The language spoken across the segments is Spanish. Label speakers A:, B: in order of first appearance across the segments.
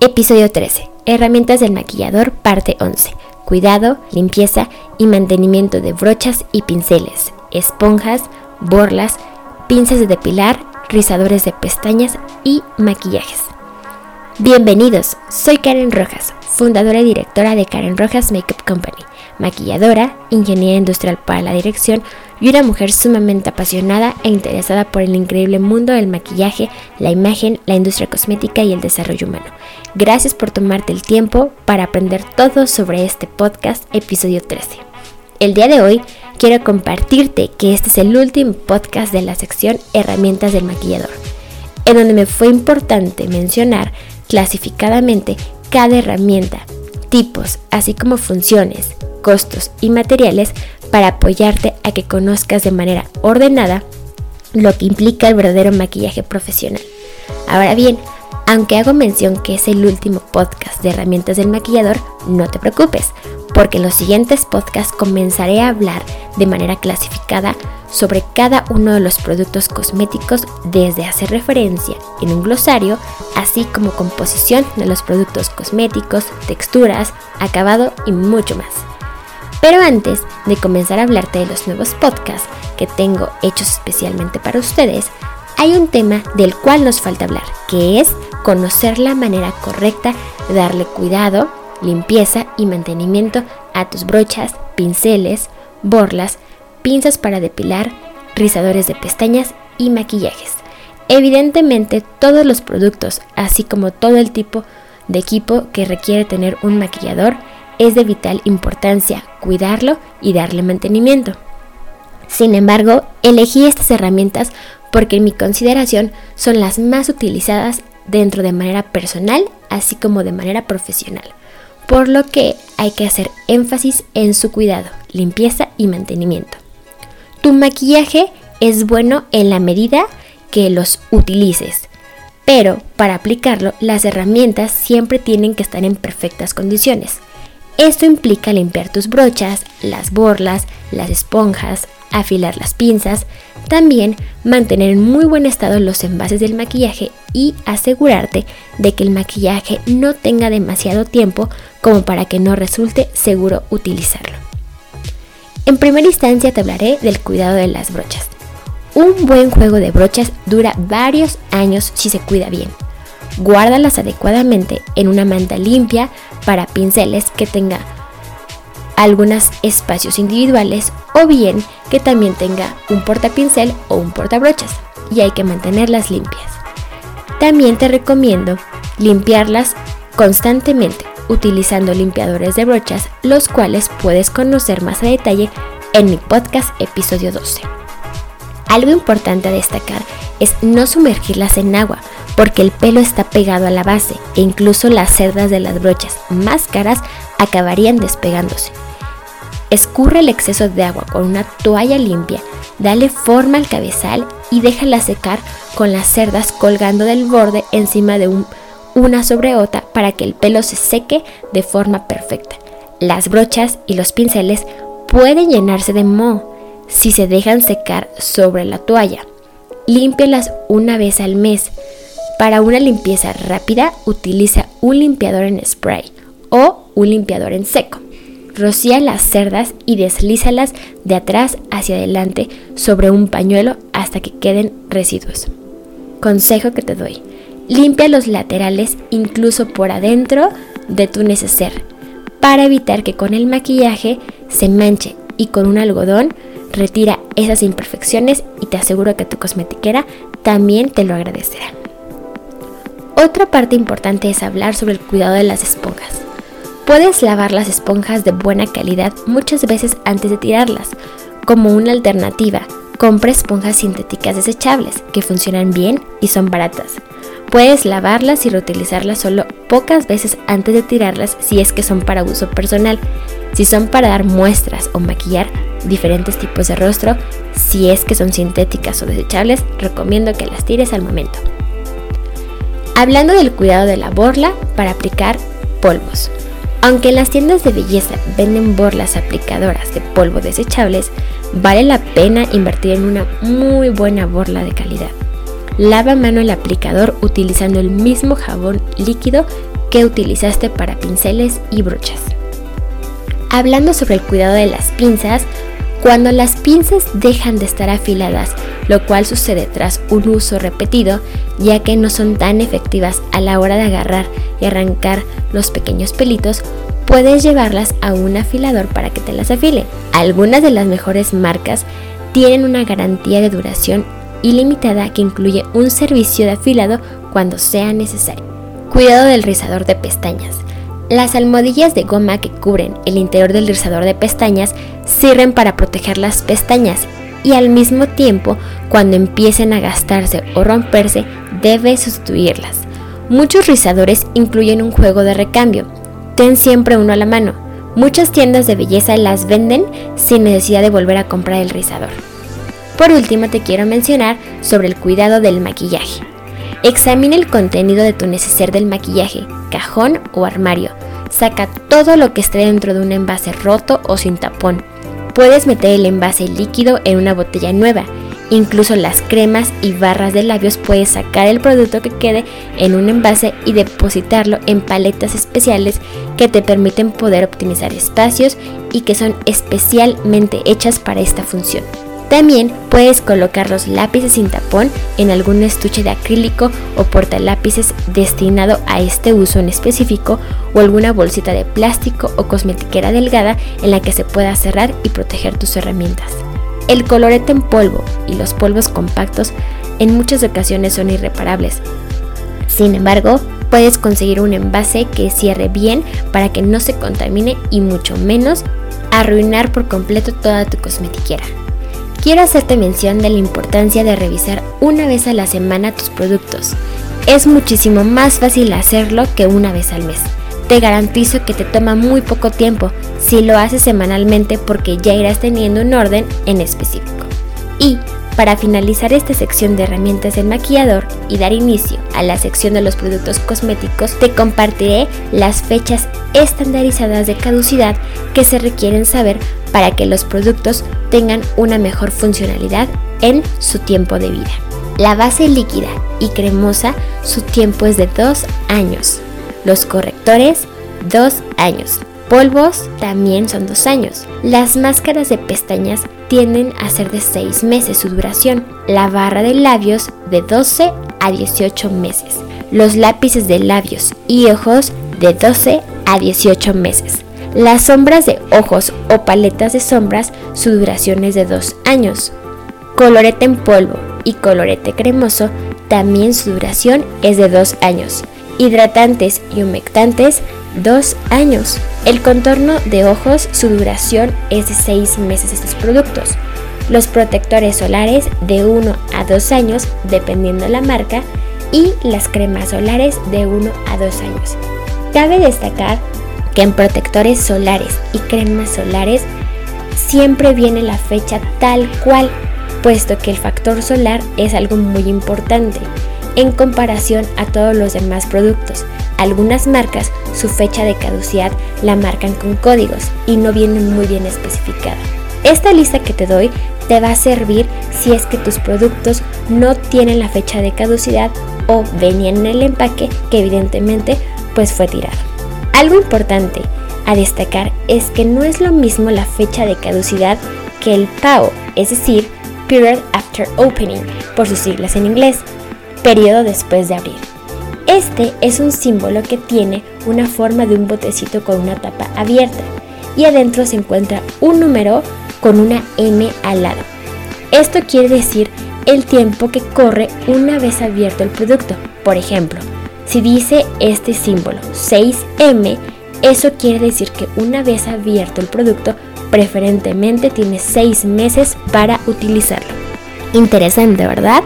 A: Episodio 13. Herramientas del maquillador, parte 11. Cuidado, limpieza y mantenimiento de brochas y pinceles, esponjas, borlas, pinzas de depilar, rizadores de pestañas y maquillajes. Bienvenidos, soy Karen Rojas, fundadora y directora de Karen Rojas Makeup Company, maquilladora, ingeniera industrial para la dirección y una mujer sumamente apasionada e interesada por el increíble mundo del maquillaje, la imagen, la industria cosmética y el desarrollo humano. Gracias por tomarte el tiempo para aprender todo sobre este podcast, episodio 13. El día de hoy quiero compartirte que este es el último podcast de la sección Herramientas del maquillador, en donde me fue importante mencionar clasificadamente cada herramienta, tipos, así como funciones, costos y materiales para apoyarte a que conozcas de manera ordenada lo que implica el verdadero maquillaje profesional. Ahora bien, aunque hago mención que es el último podcast de herramientas del maquillador, no te preocupes, porque en los siguientes podcasts comenzaré a hablar de manera clasificada sobre cada uno de los productos cosméticos desde hacer referencia en un glosario, así como composición de los productos cosméticos, texturas, acabado y mucho más. Pero antes de comenzar a hablarte de los nuevos podcasts que tengo hechos especialmente para ustedes, hay un tema del cual nos falta hablar, que es conocer la manera correcta de darle cuidado, limpieza y mantenimiento a tus brochas, pinceles, borlas, pinzas para depilar, rizadores de pestañas y maquillajes. Evidentemente todos los productos, así como todo el tipo de equipo que requiere tener un maquillador, es de vital importancia cuidarlo y darle mantenimiento. Sin embargo, elegí estas herramientas porque en mi consideración son las más utilizadas dentro de manera personal así como de manera profesional, por lo que hay que hacer énfasis en su cuidado, limpieza y mantenimiento. Tu maquillaje es bueno en la medida que los utilices, pero para aplicarlo las herramientas siempre tienen que estar en perfectas condiciones. Esto implica limpiar tus brochas, las borlas, las esponjas, afilar las pinzas, también mantener en muy buen estado los envases del maquillaje y asegurarte de que el maquillaje no tenga demasiado tiempo como para que no resulte seguro utilizarlo. En primera instancia te hablaré del cuidado de las brochas. Un buen juego de brochas dura varios años si se cuida bien. Guárdalas adecuadamente en una manta limpia para pinceles que tenga algunos espacios individuales o bien que también tenga un portapincel o un portabrochas. y hay que mantenerlas limpias. También te recomiendo limpiarlas constantemente utilizando limpiadores de brochas, los cuales puedes conocer más a detalle en mi podcast episodio 12. Algo importante a destacar es no sumergirlas en agua, porque el pelo está pegado a la base e incluso las cerdas de las brochas más caras acabarían despegándose. Escurre el exceso de agua con una toalla limpia, dale forma al cabezal y déjala secar con las cerdas colgando del borde encima de un, una sobre otra para que el pelo se seque de forma perfecta. Las brochas y los pinceles pueden llenarse de moho si se dejan secar sobre la toalla. Límpialas una vez al mes. Para una limpieza rápida, utiliza un limpiador en spray o un limpiador en seco. Rocía las cerdas y deslízalas de atrás hacia adelante sobre un pañuelo hasta que queden residuos. Consejo que te doy. Limpia los laterales incluso por adentro de tu neceser para evitar que con el maquillaje se manche y con un algodón retira esas imperfecciones y te aseguro que tu cosmetiquera también te lo agradecerá. Otra parte importante es hablar sobre el cuidado de las esponjas. Puedes lavar las esponjas de buena calidad muchas veces antes de tirarlas. Como una alternativa, compra esponjas sintéticas desechables que funcionan bien y son baratas. Puedes lavarlas y reutilizarlas solo pocas veces antes de tirarlas si es que son para uso personal. Si son para dar muestras o maquillar, diferentes tipos de rostro. Si es que son sintéticas o desechables, recomiendo que las tires al momento. Hablando del cuidado de la borla para aplicar polvos. Aunque en las tiendas de belleza venden borlas aplicadoras de polvo desechables, vale la pena invertir en una muy buena borla de calidad. Lava mano el aplicador utilizando el mismo jabón líquido que utilizaste para pinceles y brochas. Hablando sobre el cuidado de las pinzas, cuando las pinzas dejan de estar afiladas, lo cual sucede tras un uso repetido, ya que no son tan efectivas a la hora de agarrar y arrancar los pequeños pelitos, puedes llevarlas a un afilador para que te las afile. Algunas de las mejores marcas tienen una garantía de duración ilimitada que incluye un servicio de afilado cuando sea necesario. Cuidado del rizador de pestañas. Las almohadillas de goma que cubren el interior del rizador de pestañas sirven para proteger las pestañas y al mismo tiempo cuando empiecen a gastarse o romperse debes sustituirlas. Muchos rizadores incluyen un juego de recambio. Ten siempre uno a la mano. Muchas tiendas de belleza las venden sin necesidad de volver a comprar el rizador. Por último te quiero mencionar sobre el cuidado del maquillaje. Examina el contenido de tu neceser del maquillaje, cajón o armario. Saca todo lo que esté dentro de un envase roto o sin tapón. Puedes meter el envase líquido en una botella nueva. Incluso las cremas y barras de labios puedes sacar el producto que quede en un envase y depositarlo en paletas especiales que te permiten poder optimizar espacios y que son especialmente hechas para esta función. También puedes colocar los lápices sin tapón en algún estuche de acrílico o portalápices destinado a este uso en específico o alguna bolsita de plástico o cosmetiquera delgada en la que se pueda cerrar y proteger tus herramientas. El colorete en polvo y los polvos compactos en muchas ocasiones son irreparables. Sin embargo, puedes conseguir un envase que cierre bien para que no se contamine y mucho menos arruinar por completo toda tu cosmetiquera quiero hacerte mención de la importancia de revisar una vez a la semana tus productos. Es muchísimo más fácil hacerlo que una vez al mes. Te garantizo que te toma muy poco tiempo si lo haces semanalmente porque ya irás teniendo un orden en específico. Y para finalizar esta sección de herramientas del maquillador y dar inicio a la sección de los productos cosméticos, te compartiré las fechas estandarizadas de caducidad que se requieren saber para que los productos tengan una mejor funcionalidad en su tiempo de vida. La base líquida y cremosa, su tiempo es de 2 años. Los correctores, 2 años. Polvos también son 2 años. Las máscaras de pestañas tienden a ser de 6 meses su duración. La barra de labios de 12 a 18 meses. Los lápices de labios y ojos de 12 a 18 meses. Las sombras de ojos o paletas de sombras, su duración es de 2 años. Colorete en polvo, y colorete cremoso, también su duración es de 2 años. Hidratantes y humectantes, 2 años. El contorno de ojos, su duración es de 6 meses estos productos. Los protectores solares de 1 a 2 años, dependiendo la marca, y las cremas solares de 1 a 2 años. Cabe destacar que en protectores solares y cremas solares siempre viene la fecha tal cual, puesto que el factor solar es algo muy importante en comparación a todos los demás productos. Algunas marcas su fecha de caducidad la marcan con códigos y no viene muy bien especificada. Esta lista que te doy te va a servir si es que tus productos no tienen la fecha de caducidad o venían en el empaque que evidentemente pues fue tirado. Algo importante a destacar es que no es lo mismo la fecha de caducidad que el PAO, es decir, Period After Opening, por sus siglas en inglés, periodo después de abrir. Este es un símbolo que tiene una forma de un botecito con una tapa abierta y adentro se encuentra un número con una M al lado. Esto quiere decir el tiempo que corre una vez abierto el producto. Por ejemplo, si dice este símbolo 6M, eso quiere decir que una vez abierto el producto, preferentemente tiene 6 meses para utilizarlo. Interesante, ¿verdad?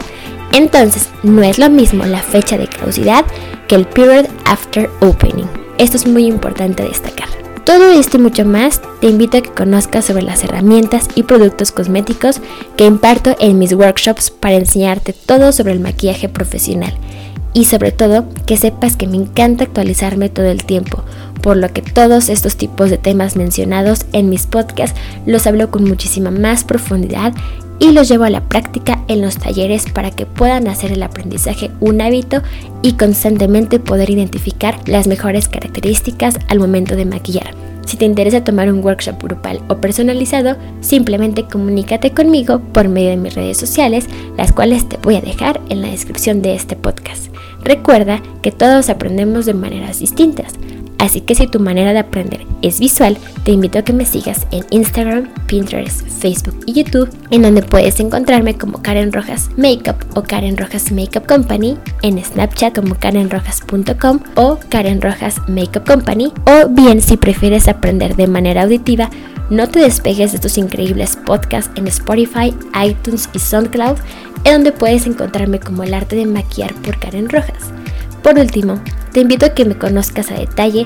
A: Entonces, no es lo mismo la fecha de caducidad que el period after opening. Esto es muy importante destacar. Todo esto y mucho más te invito a que conozcas sobre las herramientas y productos cosméticos que imparto en mis workshops para enseñarte todo sobre el maquillaje profesional y sobre todo que sepas que me encanta actualizarme todo el tiempo, por lo que todos estos tipos de temas mencionados en mis podcasts los hablo con muchísima más profundidad y los llevo a la práctica en los talleres para que puedan hacer el aprendizaje un hábito y constantemente poder identificar las mejores características al momento de maquillar. Si te interesa tomar un workshop grupal o personalizado, simplemente comunícate conmigo por medio de mis redes sociales, las cuales te voy a dejar en la descripción de este podcast. Recuerda que todos aprendemos de maneras distintas. Así que si tu manera de aprender es visual, te invito a que me sigas en Instagram, Pinterest, Facebook y YouTube, en donde puedes encontrarme como Karen Rojas Makeup o Karen Rojas Makeup Company, en Snapchat como karenrojas.com o Karen Rojas Makeup Company, o bien si prefieres aprender de manera auditiva, no te despegues de estos increíbles podcasts en Spotify, iTunes y SoundCloud, en donde puedes encontrarme como el arte de maquillar por Karen Rojas. Por último, te invito a que me conozcas a detalle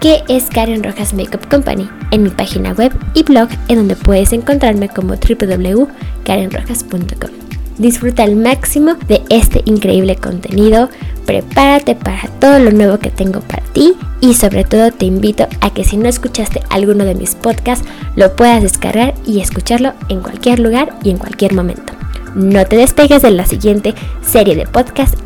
A: qué es Karen Rojas Makeup Company en mi página web y blog en donde puedes encontrarme como www.karenrojas.com. Disfruta al máximo de este increíble contenido, prepárate para todo lo nuevo que tengo para ti y sobre todo te invito a que si no escuchaste alguno de mis podcasts lo puedas descargar y escucharlo en cualquier lugar y en cualquier momento. No te despegues de la siguiente serie de podcasts